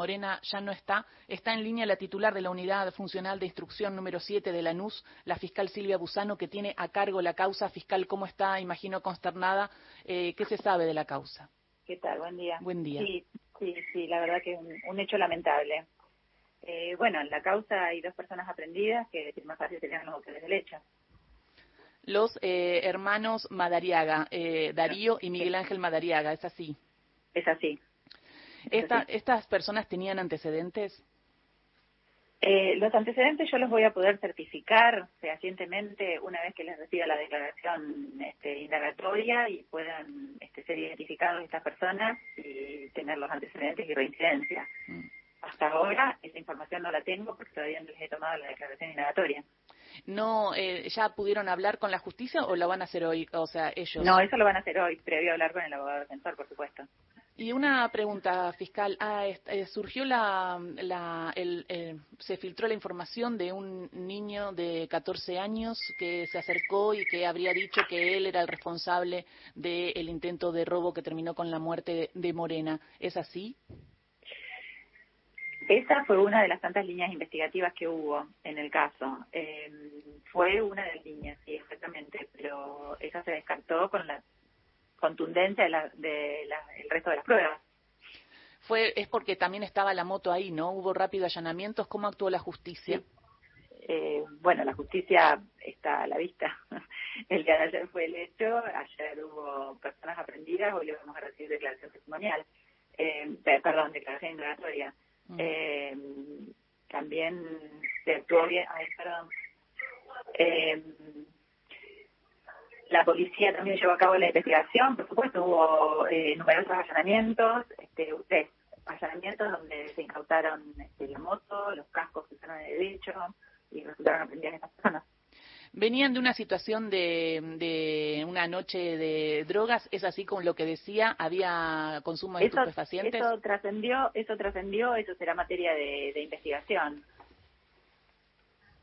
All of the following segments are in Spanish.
Morena ya no está. Está en línea la titular de la Unidad Funcional de Instrucción número 7 de la NUS, la fiscal Silvia Busano, que tiene a cargo la causa. Fiscal, ¿cómo está? Imagino consternada. Eh, ¿Qué se sabe de la causa? ¿Qué tal? Buen día. Buen día. Sí, sí, sí, la verdad que es un, hecho lamentable. Eh, bueno, en la causa hay dos personas aprendidas que más fácil serían los autores del hecho los eh, hermanos Madariaga, eh, Darío y Miguel Ángel Madariaga, ¿es así? Es así. ¿Estas personas tenían antecedentes? Eh, los antecedentes yo los voy a poder certificar fehacientemente una vez que les reciba la declaración este, indagatoria y puedan este, ser identificados estas personas y tener los antecedentes y reincidencias. Mm. Hasta ahora esa información no la tengo porque todavía no les he tomado la declaración indagatoria no eh, ya pudieron hablar con la justicia o lo van a hacer hoy, o sea, ellos. No, eso lo van a hacer hoy, previo a hablar con el abogado defensor, por supuesto. Y una pregunta fiscal, ah, eh, surgió la, la el, eh, se filtró la información de un niño de 14 años que se acercó y que habría dicho que él era el responsable del intento de robo que terminó con la muerte de Morena. ¿Es así? Esa fue una de las tantas líneas investigativas que hubo en el caso. Eh, fue una de las líneas, sí, exactamente, pero esa se descartó con la contundencia del de resto de las pruebas. Fue, es porque también estaba la moto ahí, ¿no? Hubo rápido allanamientos. ¿Cómo actuó la justicia? Eh, bueno, la justicia está a la vista. El día de ayer fue el hecho, ayer hubo personas aprendidas, hoy le vamos a recibir declaración testimonial, eh, perdón, declaración indagatoria. Eh, también se actuó bien, perdón. La policía también llevó a cabo la investigación, por supuesto, hubo eh, numerosos allanamientos, este, tres allanamientos donde se incautaron este, la moto, los cascos que usaron de derecho y resultaron aprendidas estas personas. Venían de una situación de, de, una noche de drogas, ¿es así con lo que decía? ¿Había consumo de estupefacientes? Eso trascendió, eso trascendió, eso será materia de, investigación.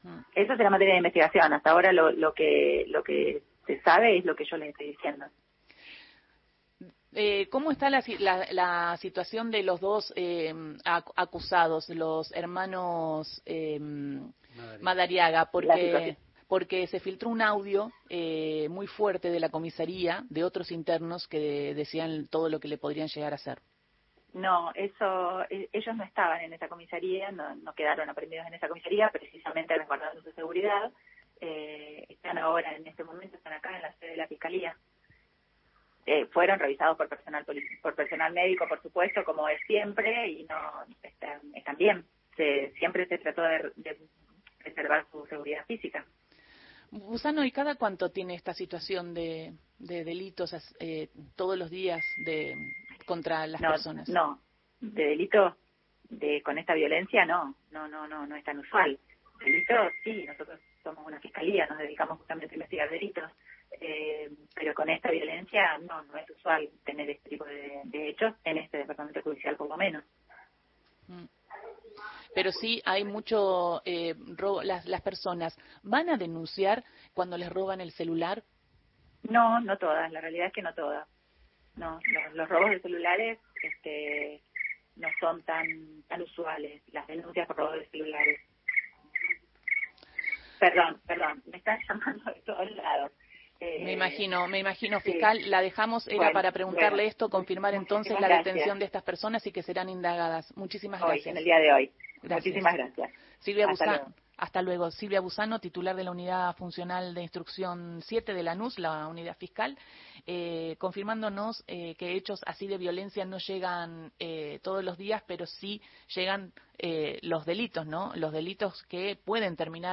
Mm. Eso será materia de investigación. Hasta ahora lo, lo, que, lo que se sabe es lo que yo les estoy diciendo. Eh, ¿Cómo está la, la, situación de los dos eh, acusados, los hermanos eh, Madariaga? Porque porque se filtró un audio eh, muy fuerte de la comisaría de otros internos que decían todo lo que le podrían llegar a hacer. No, eso, e, ellos no estaban en esa comisaría, no, quedaron aprendidos en esa comisaría, precisamente resguardando su seguridad. Están ahora, en este momento, están acá en la sede de la fiscalía. Eh, fueron revisados por personal por personal médico, por supuesto, como es siempre, y no están, están bien. Se, siempre se trató de, de preservar su seguridad física. Gusano, ¿y cada cuánto tiene esta situación de, de delitos eh, todos los días de contra las personas? No, de delitos de con esta violencia no, no, no, no, no es tan usual. Delitos sí, nosotros somos una fiscalía, nos dedicamos justamente a investigar delitos, eh, pero con esta violencia no, no es usual tener este tipo de, de hechos en este departamento judicial por lo menos. Mm pero sí hay mucho eh, robo. Las, las personas van a denunciar cuando les roban el celular. No, no todas. La realidad es que no todas. No, los, robos de celulares este, no son tan tan usuales. Las denuncias por robos de celulares. Perdón, perdón, me están llamando de todos lados. me imagino, me imagino, fiscal. La dejamos, era para preguntarle esto, confirmar entonces la detención de estas personas y que serán indagadas. Muchísimas gracias. en el día de hoy. Muchísimas gracias. Silvia Busano. Hasta luego. Silvia Busano, titular de la Unidad Funcional de Instrucción 7 de la NUS, la unidad fiscal, eh, confirmándonos eh, que hechos así de violencia no llegan eh, todos los días, pero sí llegan los delitos, ¿no? Los delitos que pueden terminar